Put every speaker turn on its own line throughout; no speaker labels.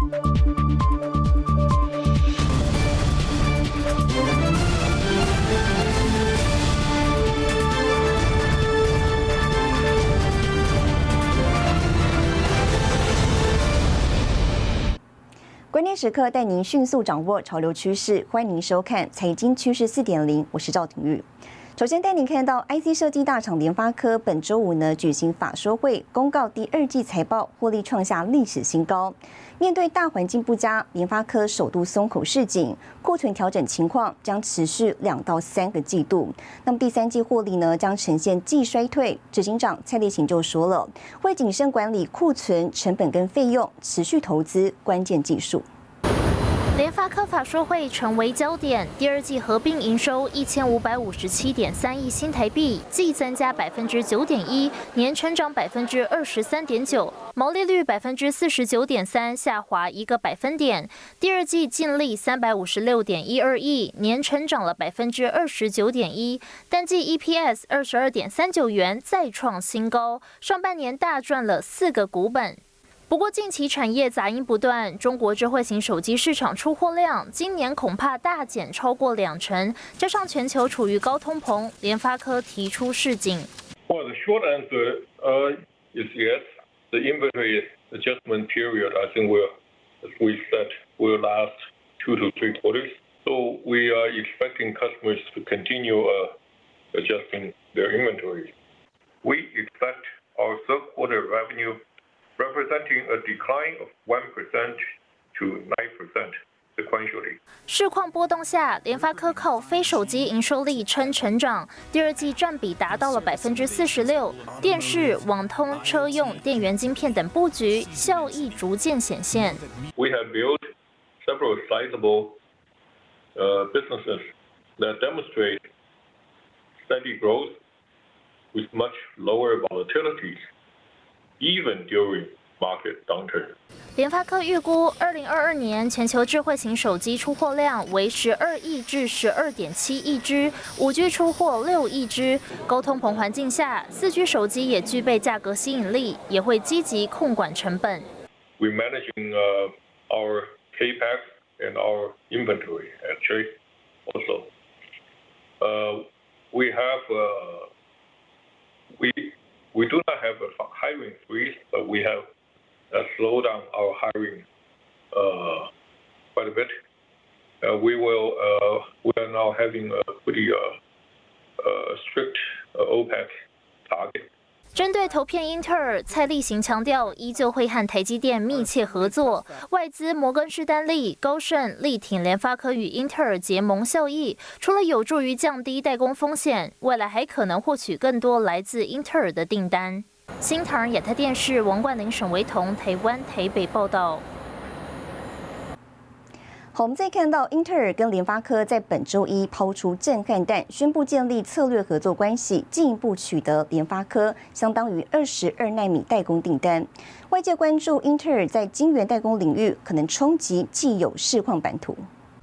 关键时刻带您迅速掌握潮流趋势，欢迎您收看《财经趋势四点零》，我是赵廷玉。首先带您看到，IC 设计大厂联发科本周五呢举行法说会，公告第二季财报获利创下历史新高。面对大环境不佳，联发科首度松口示警，库存调整情况将持续两到三个季度。那么第三季获利呢将呈现季衰退。执行长蔡立行就说了，会谨慎管理库存成本跟费用，持续投资关键技术。
联发科法说会成为焦点，第二季合并营收一千五百五十七点三亿新台币，季增加百分之九点一，年成长百分之二十三点九，毛利率百分之四十九点三，下滑一个百分点。第二季净利三百五十六点一二亿，年成长了百分之二十九点一，单季 EPS 二十二点三九元，再创新高，上半年大赚了四个股本。不过，近期产业杂音不断，中国智慧型手机市场出货量今年恐怕大减超过两成，加上全球处于高通膨，联发科提出示警。
Well, the short answer uh, is yes. The inventory adjustment period, I think, will, as we said, will last two to three quarters. So we are expecting customers to continue uh, adjusting their inventory. We expect our third quarter revenue representing a decline of 1% to 9% sequentially.
市况波动下，联发科靠非手机营收力撑成长，第二季占比达到了百分之四十六。电视、网通、车用、电源晶片等布局效益逐渐显现。
We have built several sizable uh, businesses that demonstrate steady growth with much lower volatilities. Even during market downturn.
联发科预估，二零二二年全球智慧型手机出货量为十二亿至十二点七亿只，五 G 出货六亿只。高通膨环境下，四 G 手机也具备价格吸引力，也会积极控管成本。
We managing uh, our capex and our inventory actually also. Uh, we have uh, we do not have a hiring freeze, but we have uh, slowed down our hiring uh, quite a bit. Uh, we will we are now having a pretty strict OPEC target.
针对投片英特尔，蔡立行强调，依旧会和台积电密切合作。外资摩根士丹利、高盛力挺联发科与英特尔结盟效益，除了有助于降低代工风险，未来还可能获取更多来自英特尔的订单。新唐亚太电视王冠玲、沈维彤，台湾台北报道。
我们再看到英特尔跟联发科在本周一抛出震撼弹，宣布建立策略合作关系，进一步取得联发科相当于二十二纳米代工订单。外界关注英特尔在晶圆代工领域可能冲击既有市况版图。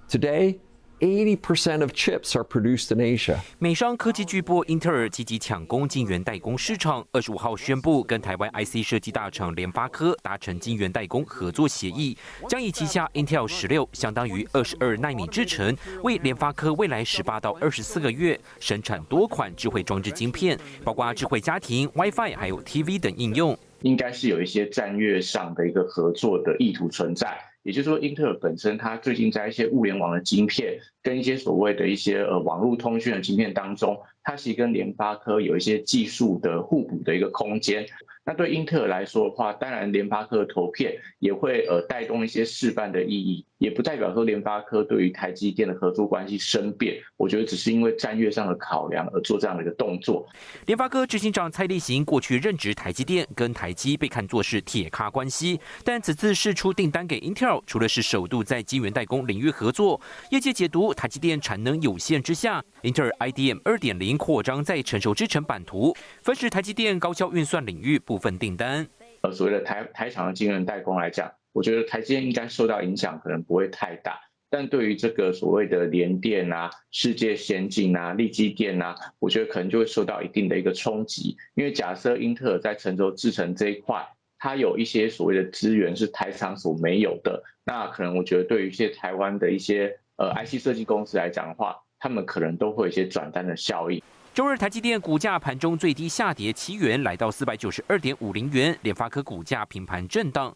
Today. 80% of chips are produced in Asia。
美商科技巨擘英特尔积极抢攻晶圆代工市场，二十五号宣布跟台湾 IC 设计大厂联发科达成晶圆代工合作协议，将以旗下 Intel 十六相当于二十二纳米制程，为联发科未来十八到二十四个月生产多款智慧装置晶片，包括智慧家庭、WiFi 还有 TV 等应用。
应该是有一些战略上的一个合作的意图存在。也就是说，英特尔本身它最近在一些物联网的晶片跟一些所谓的一些呃网络通讯的晶片当中，它其实跟联发科有一些技术的互补的一个空间。那对英特尔来说的话，当然联发科的投片也会呃带动一些示范的意义，也不代表说联发科对于台积电的合作关系生变。我觉得只是因为战略上的考量而做这样的一个动作。
联发科执行长蔡立行过去任职台积电，跟台积被看作是铁咖关系，但此次试出订单给 Intel，除了是首度在晶圆代工领域合作，业界解读台积电产能有限之下，Intel IDM 二点零扩张在成熟制程版图，分时台积电高效运算领域。部分订单，
呃，所谓的台台厂的晶圆代工来讲，我觉得台积电应该受到影响，可能不会太大。但对于这个所谓的联电啊、世界先进啊、力基电啊，我觉得可能就会受到一定的一个冲击。因为假设英特尔在成熟制程这一块，它有一些所谓的资源是台厂所没有的。那可能我觉得对于一些台湾的一些呃 IC 设计公司来讲的话，他们可能都会有一些转单的效应。
周日台积电股价盘中最低下跌七元，来到四百九十二点五零元。联发科股价平盘震荡。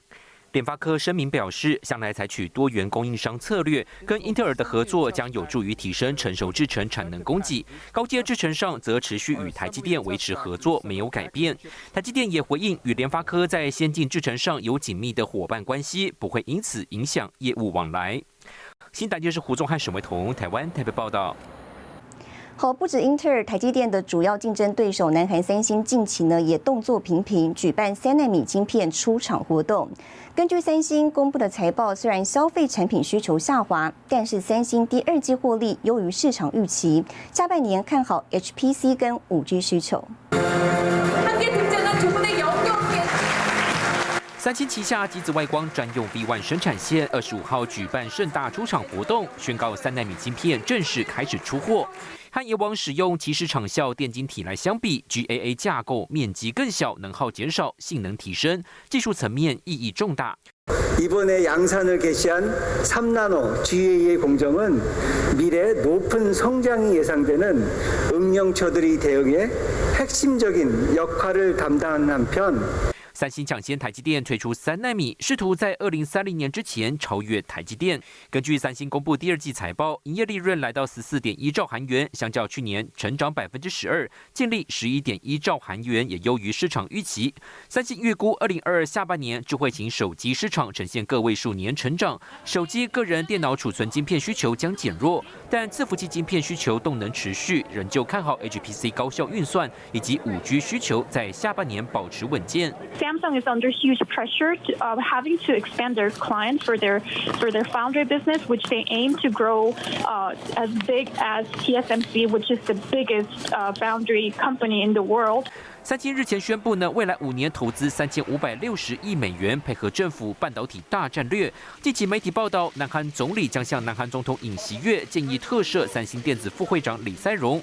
联发科声明表示，向来采取多元供应商策略，跟英特尔的合作将有助于提升成熟制程产能供给。高阶制程上则持续与台积电维持合作，没有改变。台积电也回应，与联发科在先进制程上有紧密的伙伴关系，不会因此影响业务往来。新台电视胡宗汉、沈维彤，台湾台北报道。
好，不止英特尔、台积电的主要竞争对手南韩三星近期呢也动作频频，举办三纳米晶片出厂活动。根据三星公布的财报，虽然消费产品需求下滑，但是三星第二季获利优于市场预期，下半年看好 HPC 跟五 G 需求。
三星旗下机子外光专用 V One 生产线二十五号举办盛大出厂活动，宣告三纳米晶片正式开始出货。和以往使用其实厂效电晶体来相比，GAA 架构面积更小，能耗减少，性能提升，技术层面意义重大。
이번에양산을개시한3나노 GAA 공정은미래높은성장이예상되는응용처들이대응에핵심적인역할을담당한한 편。
三星抢先台积电推出三纳米，试图在二零三零年之前超越台积电。根据三星公布第二季财报，营业利润来到十四点一兆韩元，相较去年成长百分之十二，净利十一点一兆韩元，也优于市场预期。三星预估二零二二下半年智慧型手机市场呈现个位数年成长，手机个人电脑储存晶片需求将减弱，但伺服器晶片需求动能持续，仍旧看好 HPC 高效运算以及五 G 需求在下半年保持稳健。
Samsung is under huge pressure to, uh, having to expand their clients for their for their foundry business, which they aim to grow uh, as big as TSMC, which is the biggest uh, foundry company in the world.
三星日前宣布呢，未来五年投资三千五百六十亿美元，配合政府半导体大战略。近期媒体报道，南韩总理将向南韩总统尹锡悦建议特赦三星电子副会长李在镕。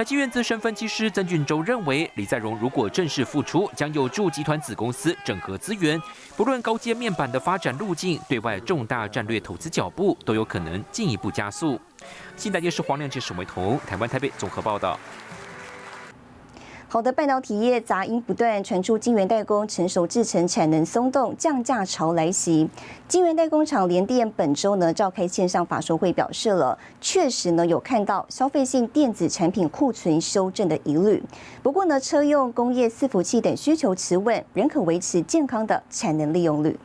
台积院资深分析师曾俊洲认为，李在镕如果正式复出，将有助集团子公司整合资源，不论高阶面板的发展路径，对外重大战略投资脚步，都有可能进一步加速。新台电视黄亮杰、沈维彤，台湾台北综合报道。
好的，半导体业杂音不断，传出晶圆代工成熟制程产能松动，降价潮来袭。晶圆代工厂联电本周呢召开线上法说会，表示了确实呢有看到消费性电子产品库存修正的疑虑。不过呢，车用、工业、伺服器等需求持稳，仍可维持健康的产能利用率。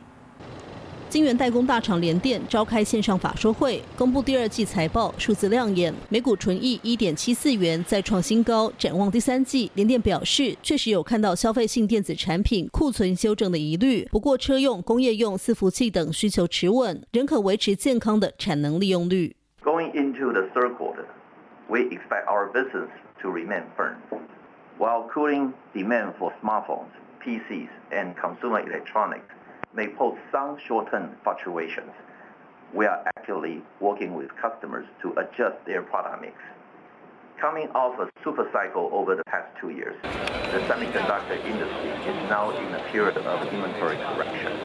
晶圆代工大厂联电召开线上法说会，公布第二季财报，数字亮眼，每股纯益一点七四元，再创新高。展望第三季，联电表示，确实有看到消费性电子产品库存修正的疑虑，不过车用、工业用、伺服器等需求持稳，仍可维持健康的产能利用率。
Going into the third quarter, we expect our business to remain firm, while cooling demand for smartphones, PCs, and consumer electronics. may pose some short-term fluctuations. We are actively working with customers to adjust their product mix. Coming off a super cycle over the past two years, the semiconductor industry is now in a period of inventory correction.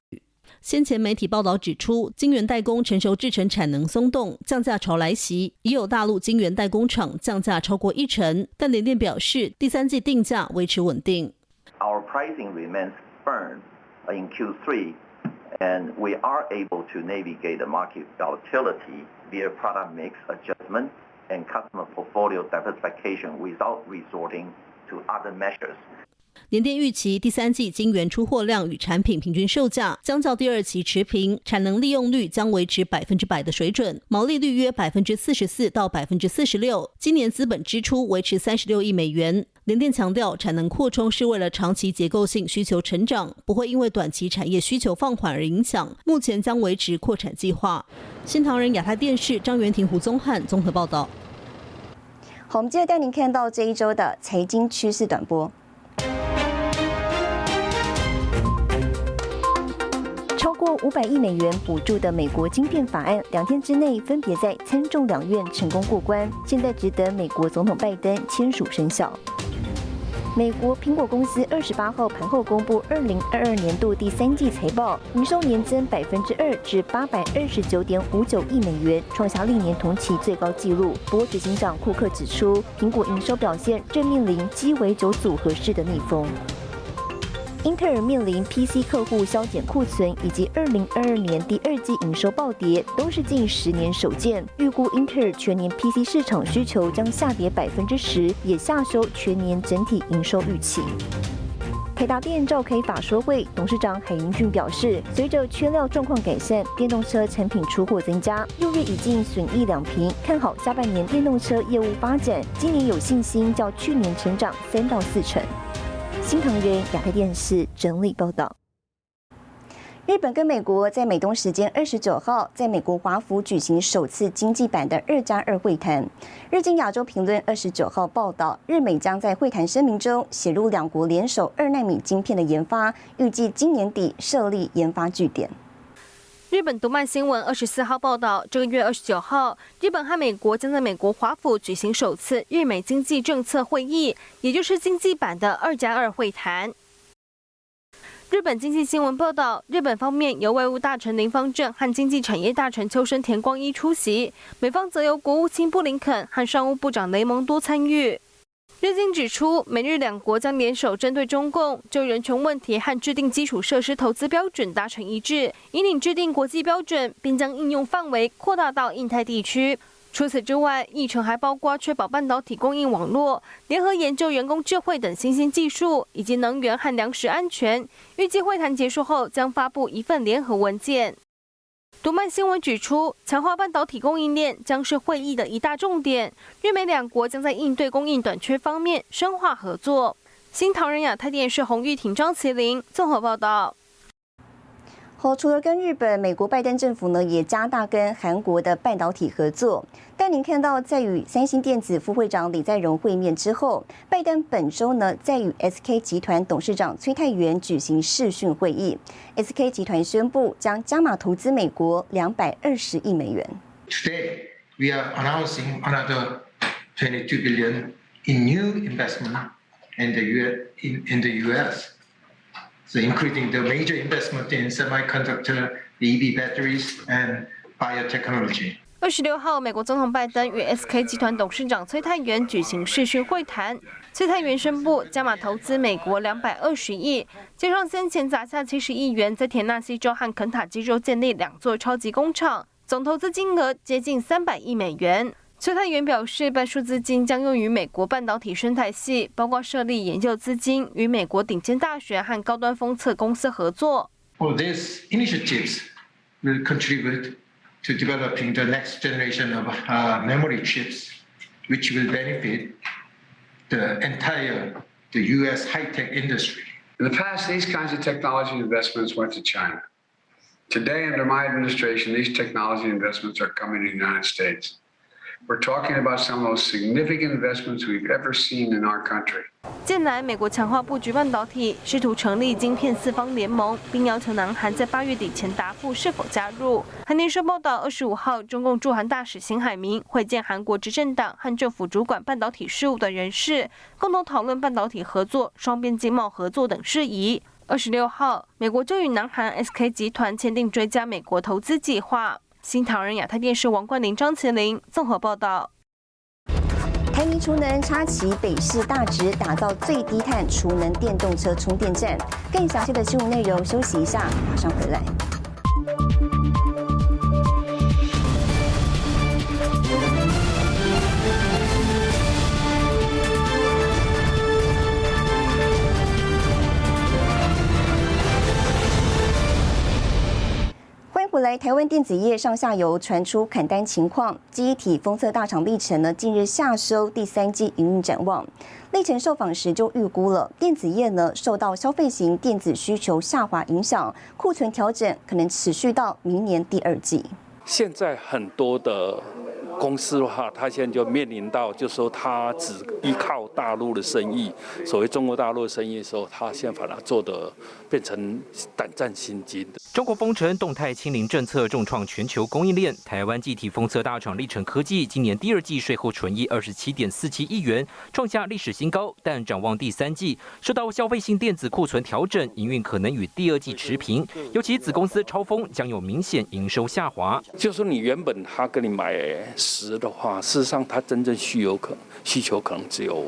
先前媒体报道指出，晶圆代工成熟制程产能松动，降价潮来袭，已有大陆晶圆代工厂降价超过一成。但联电表示，第三季定价维持稳定。
Our pricing remains firm in Q3, and we are able to navigate the market volatility via product mix adjustment and customer portfolio diversification without resorting to other measures.
联电预期第三季晶圆出货量与产品平均售价将较第二期持平，产能利用率将维持百分之百的水准，毛利率约百分之四十四到百分之四十六。今年资本支出维持三十六亿美元。联电强调，产能扩充是为了长期结构性需求成长，不会因为短期产业需求放缓而影响。目前将维持扩产计划。新唐人亚太电视张元婷、胡宗汉综合报道。
好，我们接着带您看到这一周的财经趋势短波。超过五百亿美元补助的美国晶片法案，两天之内分别在参众两院成功过关，现在值得美国总统拜登签署生效。美国苹果公司二十八号盘后公布二零二二年度第三季财报，营收年增百分之二，至八百二十九点五九亿美元，创下历年同期最高纪录。不过，执行长库克指出，苹果营收表现正面临鸡尾酒组合式的逆风。英特尔面临 PC 客户削减库存，以及二零二二年第二季营收暴跌，都是近十年首见。预估英特尔全年 PC 市场需求将下跌百分之十，也下收全年整体营收预期。台达电召开法说会，董事长海英俊表示，随着缺料状况改善，电动车产品出货增加，六月已经损益两平，看好下半年电动车业务发展，今年有信心较去年成长三到四成。新唐人亚太电视整理报道：日本跟美国在美东时间二十九号在美国华府举行首次经济版的二加二会谈。日经亚洲评论二十九号报道，日美将在会谈声明中写入两国联手二纳米晶片的研发，预计今年底设立研发据点。
日本读卖新闻二十四号报道，这个月二十九号，日本和美国将在美国华府举行首次日美经济政策会议，也就是经济版的二加二会谈。日本经济新闻报道，日本方面由外务大臣林方正和经济产业大臣秋生田光一出席，美方则由国务卿布林肯和商务部长雷蒙多参与。日经指出，美日两国将联手针对中共，就人权问题和制定基础设施投资标准达成一致，引领制定国际标准，并将应用范围扩大到印太地区。除此之外，议程还包括确保半导体供应网络、联合研究人工智慧等新兴技术，以及能源和粮食安全。预计会谈结束后，将发布一份联合文件。读卖新闻指出，强化半导体供应链将是会议的一大重点。日美两国将在应对供应短缺方面深化合作。新唐人亚太电视洪玉婷、张麒麟综合报道。
好，除了跟日本、美国拜登政府呢，也加大跟韩国的半导体合作。但您看到，在与三星电子副会长李在镕会面之后，拜登本周呢，在与 SK 集团董事长崔泰元举行视讯会议。SK 集团宣布将加码投资美国两百二十亿美元。
Today we are announcing another twenty-two billion in new investment in the U in in the U.S. So including the major investment in semiconductor, EV batteries, and biotechnology.
二十六号，美国总统拜登与 SK 集团董事长崔泰元举行视讯会谈。崔泰元宣布加码投资美国两百二十亿，加上先前砸下七十亿元在田纳西州和肯塔基州建立两座超级工厂，总投资金额接近三百亿美元。崔泰元表示，半数资金将用于美国半导体生态系，包括设立研究资金，与美国顶尖大学和高端封测公司合作。
All these initiatives will contribute to developing the next generation of memory chips, which will benefit the entire the U.S. high-tech industry.
In the past, these kinds of technology investments went to China. Today, under my administration, these technology investments are coming to the United States. We're talking about some of the most significant investments we've ever seen in our country.
近来，美国强化布局半导体，试图成立晶片四方联盟，并要求南韩在八月底前答复是否加入。韩联社报道，二十五号，中共驻韩大使邢海明会见韩国执政党和政府主管半导体事务的人士，共同讨论半导体合作、双边经贸合作等事宜。二十六号，美国就与南韩 SK 集团签订追加美国投资计划。新唐人亚太电视王冠玲、张麒麟综合报道。
台泥储能插旗北市大直，打造最低碳储能电动车充电站。更详细的新闻内容，休息一下，马上回来。来，台湾电子业上下游传出砍单情况，记忆体封测大厂历程呢，近日下收第三季营运展望。历程受访时就预估了，电子业呢受到消费型电子需求下滑影响，库存调整可能持续到明年第二季。
现在很多的公司的话，他现在就面临到，就说他只依靠大陆的生意，所谓中国大陆的生意的时候，他现在把它做的变成胆战心惊的。
中国封城、动态清零政策重创全球供应链。台湾集体封测大厂立成科技今年第二季税后纯益二十七点四七亿元，创下历史新高。但展望第三季，受到消费性电子库存调整，营运可能与第二季持平。尤其子公司超风将有明显营收下滑。
就说你原本他跟你买十的话，事实上他真正需有可需求可能只有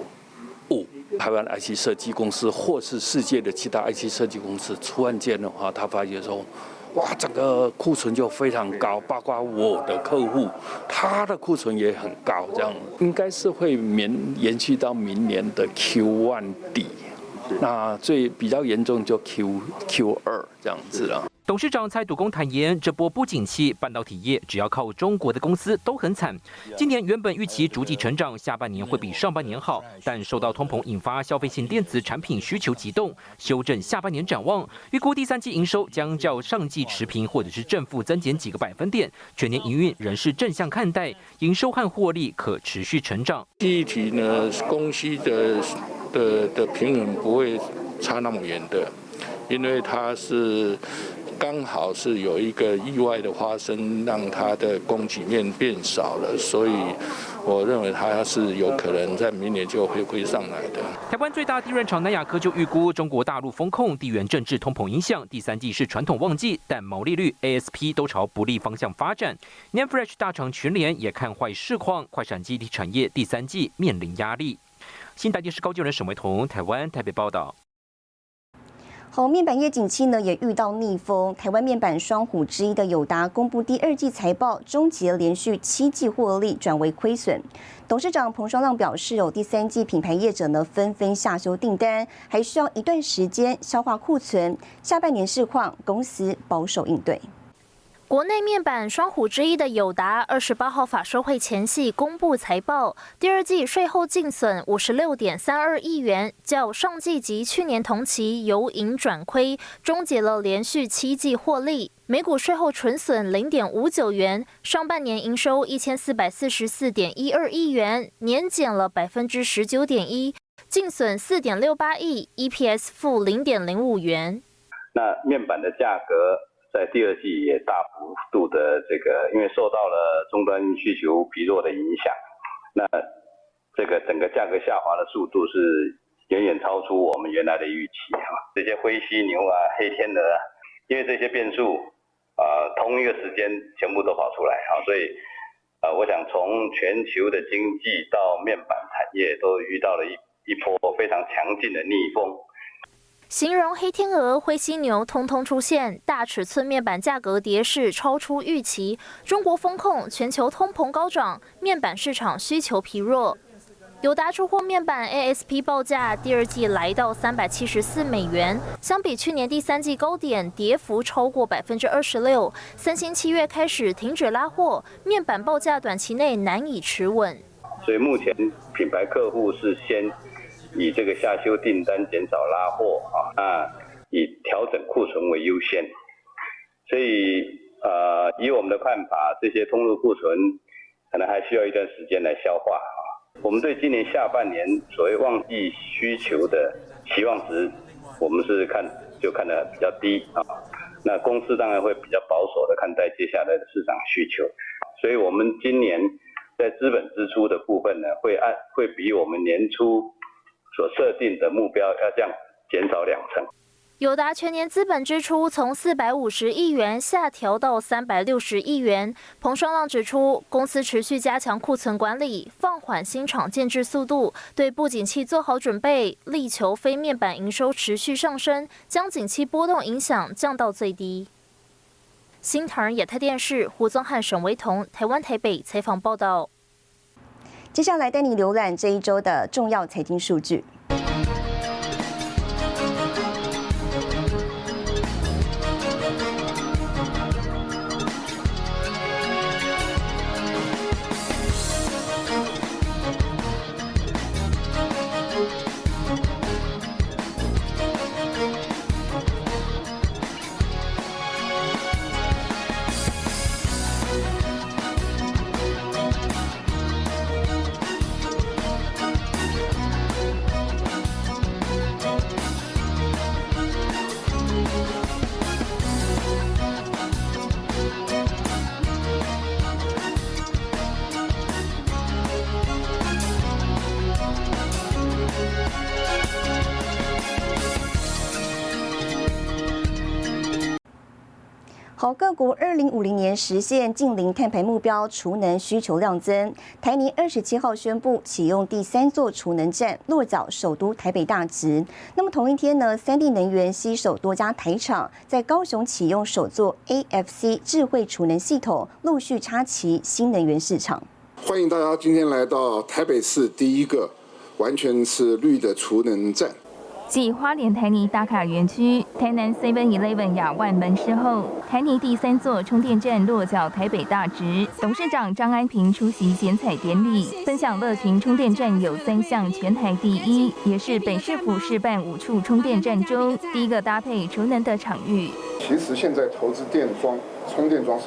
五。台湾的 IC 设计公司或是世界的其他 IC 设计公司出案件的话，他发觉说，哇，整个库存就非常高，包括我的客户，他的库存也很高，这样应该是会延延续到明年的 Q1 底，那最比较严重就 Q Q 二这样子了。
董事长蔡笃公坦言，这波不景气，半导体业只要靠中国的公司都很惨。今年原本预期逐季成长，下半年会比上半年好，但受到通膨引发消费性电子产品需求急动，修正下半年展望，预估第三季营收将较上季持平或者是正负增减几个百分点，全年营运仍是正向看待，营收和获利可持续成长。
第一题呢，公司的的的平衡不会差那么远的，因为它是。刚好是有一个意外的发生，让它的供给面变少了，所以我认为它是有可能在明年就回归上来的。
台湾最大地润厂南亚科就预估，中国大陆风控、地缘政治、通膨影响，第三季是传统旺季，但毛利率、ASP 都朝不利方向发展。Name Fresh 大厂群联也看坏市况，快闪基地产业第三季面临压力。新台电视高就人沈维彤，台湾台北报道。
好，面板业景气呢也遇到逆风。台湾面板双虎之一的友达公布第二季财报，终结连续七季获利转为亏损。董事长彭双浪表示，有第三季品牌业者呢纷纷下修订单，还需要一段时间消化库存。下半年市况，公司保守应对。
国内面板双虎之一的友达，二十八号法说会前夕公布财报，第二季税后净损五十六点三二亿元，较上季及去年同期由盈转亏，终结了连续七季获利。每股税后纯损零点五九元，上半年营收一千四百四十四点一二亿元，年减了百分之十九点一，净损四点六八亿，EPS 负零点零五元。
那面板的价格。在第二季也大幅度的这个，因为受到了终端需求疲弱的影响，那这个整个价格下滑的速度是远远超出我们原来的预期啊。这些灰犀牛啊、黑天鹅，啊因为这些变数啊，同一个时间全部都跑出来啊，所以啊，我想从全球的经济到面板产业都遇到了一一波非常强劲的逆风。
形容黑天鹅、灰犀牛通通出现，大尺寸面板价格跌势超出预期。中国风控，全球通膨高涨，面板市场需求疲弱。友达出货面板 ASP 报价第二季来到三百七十四美元，相比去年第三季高点，跌幅超过百分之二十六。三星七月开始停止拉货，面板报价短期内难以持稳。
所以目前品牌客户是先。以这个下修订单、减少拉货啊，那以调整库存为优先。所以，呃，以我们的看法，这些通路库存可能还需要一段时间来消化啊。我们对今年下半年所谓旺季需求的期望值，我们是看就看得比较低啊。那公司当然会比较保守的看待接下来的市场需求。所以我们今年在资本支出的部分呢，会按会比我们年初。所设定的目标要降减少两成。
友达全年资本支出从四百五十亿元下调到三百六十亿元。彭双浪指出，公司持续加强库存管理，放缓新厂建制速度，对不景气做好准备，力求非面板营收持续上升，将景气波动影响降到最低。新唐亚太电视胡宗汉、沈维彤，台湾台北采访报道。
接下来带你浏览这一周的重要财经数据。好，各国二零五零年实现近零碳排目标，储能需求量增。台泥二十七号宣布启用第三座储能站，落脚首都台北大直。那么同一天呢，三地能源携手多家台厂，在高雄启用首座 AFC 智慧储能系统，陆续插旗新能源市场。
欢迎大家今天来到台北市第一个完全是绿的储能站。
继花莲台泥打卡园区、台南 Seven Eleven 亚万门市后，台泥第三座充电站落脚台北大直。董事长张安平出席剪彩典礼，分享乐群充电站有三项全台第一，也是北市府示范五处充电站中第一个搭配储能的场域。
其实现在投资电桩、充电桩是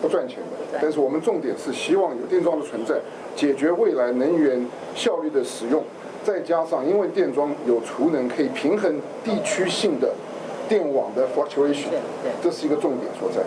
不赚钱的，但是我们重点是希望有电桩的存在，解决未来能源效率的使用。再加上，因为电桩有储能，可以平衡地区性的电网的 fluctuation，这是一个重点所在。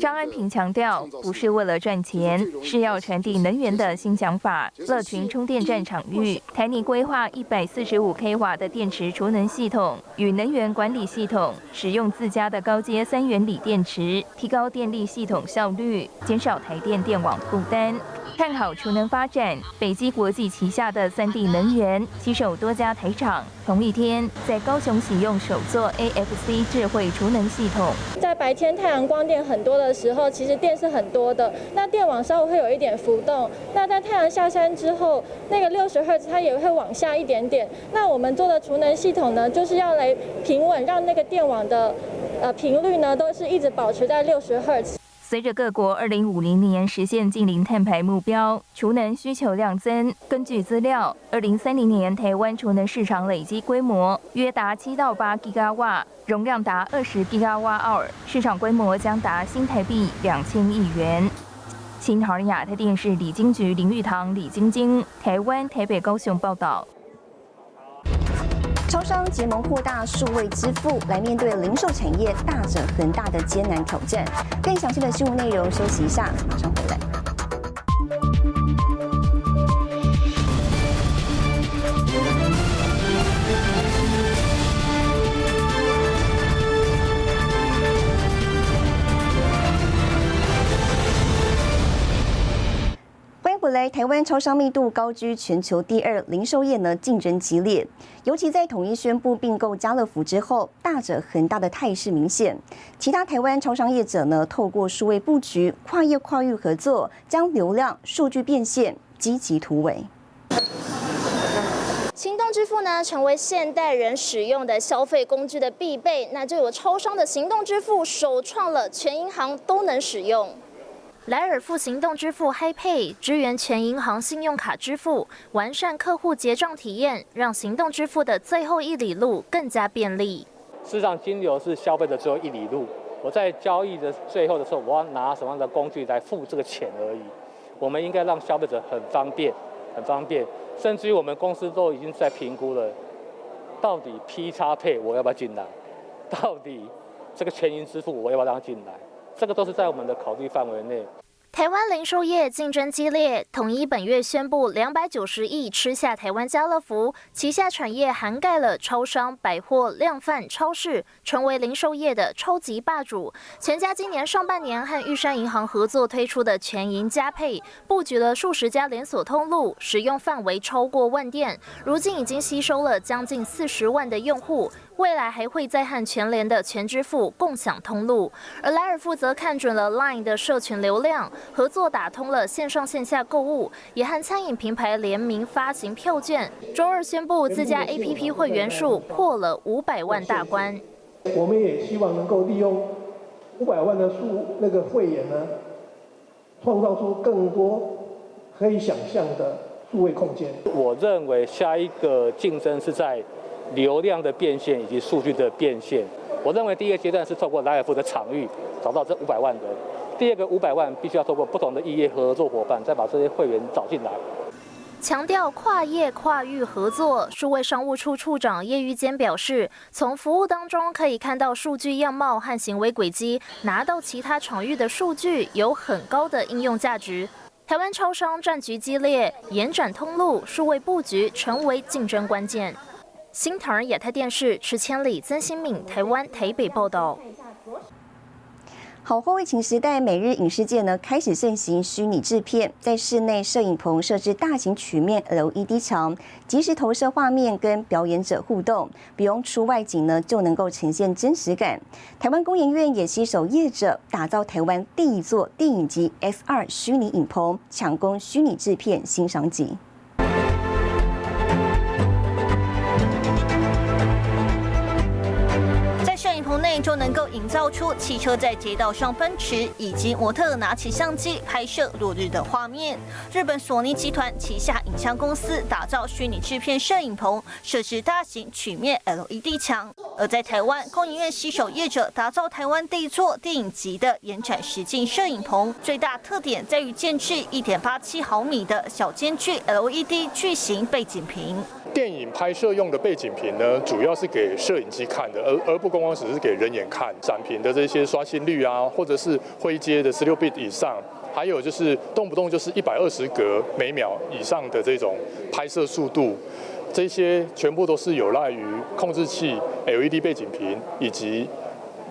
张安平强调，不是为了赚钱，是要传递能源的新想法。乐群充电站场域，台泥规划一百四十五 k 瓦的电池储能系统与能源管理系统，使用自家的高阶三元锂电池，提高电力系统效率，减少台电电网负担。看好储能发展，北基国际旗下的三 D 能源携手多家台厂，同一天在高雄启用首座 AFC 智慧储能系统。
在白天太阳光电很多的的时候，其实电是很多的，那电网稍微会有一点浮动。那在太阳下山之后，那个六十赫兹它也会往下一点点。那我们做的储能系统呢，就是要来平稳，让那个电网的呃频率呢，都是一直保持在六十赫兹。
随着各国二零五零年实现近零碳排目标，储能需求量增。根据资料，二零三零年台湾储能市场累积规模约达七到八 g 瓦，容量达二十 g 瓦奥尔，市场规模将达新台币两千亿元。新唐亚太电视李金局林玉堂、李晶晶，台湾台北、高雄报道。
超商结盟扩大数位支付，来面对零售产业大者恒大的艰难挑战。更详细的新闻内容，休息一下，马上回来。台湾超商密度高居全球第二，零售业呢竞争激烈。尤其在统一宣布并购家乐福之后，大者恒大的态势明显。其他台湾超商业者呢，透过数位布局、跨业跨域合作，将流量、数据变现，积极突围。
行动支付呢，成为现代人使用的消费工具的必备。那就有超商的行动支付首创了，全银行都能使用。
莱尔富行动支付 HiPay 支援全银行信用卡支付，完善客户结账体验，让行动支付的最后一里路更加便利。
事实上，金流是消费的最后一里路。我在交易的最后的时候，我要拿什么样的工具来付这个钱而已。我们应该让消费者很方便，很方便。甚至于我们公司都已经在评估了，到底 P 叉配我要不要进来？到底这个全银支付我要不要让它进来？这个都是在我们的考虑范围内。
台湾零售业竞争激烈，统一本月宣布两百九十亿吃下台湾家乐福，旗下产业涵盖了超商、百货、量贩、超市，成为零售业的超级霸主。全家今年上半年和玉山银行合作推出的全银加配，布局了数十家连锁通路，使用范围超过万店，如今已经吸收了将近四十万的用户。未来还会再和全联的全支付共享通路，而莱尔负责看准了 Line 的社群流量，合作打通了线上线下购物，也和餐饮品牌联名发行票券。周二宣布自家 APP 会员数破了五百万大关。
我们也希望能够利用五百万的数那个会员呢，创造出更多可以想象的数位空间。
我认为下一个竞争是在。流量的变现以及数据的变现，我认为第一个阶段是透过莱尔富的场域找到这五百万人，第二个五百万必须要透过不同的异业合作伙伴再把这些会员找进来。
强调跨业跨域合作，数位商务处处长叶玉坚表示，从服务当中可以看到数据样貌和行为轨迹，拿到其他场域的数据有很高的应用价值。台湾超商战局激烈，延展通路、数位布局成为竞争关键。新唐人亚太电视池千里、曾新敏，台湾台北报道。
好，后疫情时代，每日影视界呢开始盛行虚拟制片，在室内摄影棚设置大型曲面 LED 墙，及时投射画面跟表演者互动，不用出外景呢就能够呈现真实感。台湾工研院也携手业者，打造台湾第一座电影级 F 二虚拟影棚，抢攻虚拟制片新商机。
就能够营造出汽车在街道上奔驰，以及模特拿起相机拍摄落日的画面。日本索尼集团旗下影像公司打造虚拟制片摄影棚，设置大型曲面 LED 墙；而在台湾，工研院携手业者打造台湾第一座电影级的延展实境摄影棚。最大特点在于建制1.87毫米的小间距 LED 巨型背景屏。
电影拍摄用的背景屏呢，主要是给摄影机看的，而而不光光只是给人眼看。展屏的这些刷新率啊，或者是灰阶的十六 bit 以上，还有就是动不动就是一百二十格每秒以上的这种拍摄速度，这些全部都是有赖于控制器 LED 背景屏以及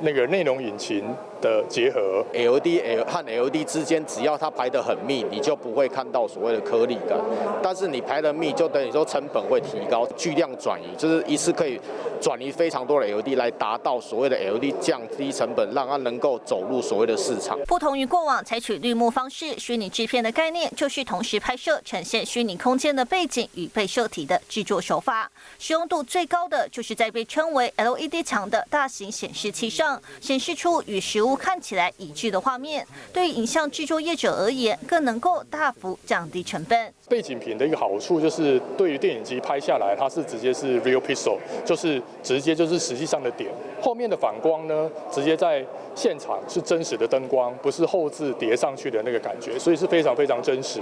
那个内容引擎。的结合
，LED L 和 LED 之间，只要它排得很密，你就不会看到所谓的颗粒感。但是你排得密，就等于说成本会提高，巨量转移，就是一次可以转移非常多的 LED 来达到所谓的 LED 降低成本，让它能够走入所谓的市场。
不同于过往采取绿幕方式，虚拟制片的概念就是同时拍摄呈现虚拟空间的背景与被摄体的制作手法。使用度最高的就是在被称为 LED 墙的大型显示器上显示出与实物。看起来一致的画面，对影像制作业者而言，更能够大幅降低成本。
背景屏的一个好处就是，对于电影机拍下来，它是直接是 real pixel，就是直接就是实际上的点。后面的反光呢，直接在现场是真实的灯光，不是后置叠上去的那个感觉，所以是非常非常真实，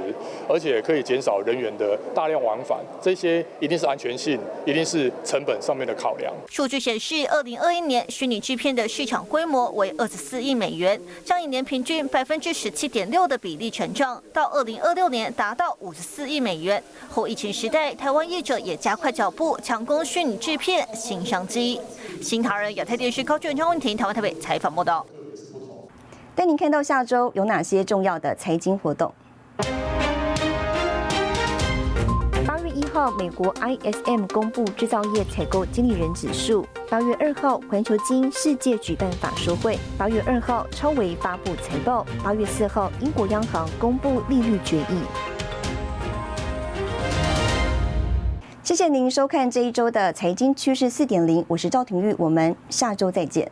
而且可以减少人员的大量往返。这些一定是安全性，一定是成本上面的考量。
数据显示，二零二一年虚拟制片的市场规模为二十四亿美元，将以年平均百分之十七点六的比例成长，到二零二六年达到五十四。四亿美元后疫情时代，台湾业者也加快脚步抢攻虚拟制片新商机。新唐人亚太电视高俊张问婷台湾台北采访报道。
带您看到下周有哪些重要的财经活动。八月一号，美国 ISM 公布制造业采购经理人指数。八月二号，环球金世界举办法说会。八月二号，超维发布财报。八月四号，英国央行公布利率决议。谢谢您收看这一周的财经趋势四点零，我是赵廷玉，我们下周再见。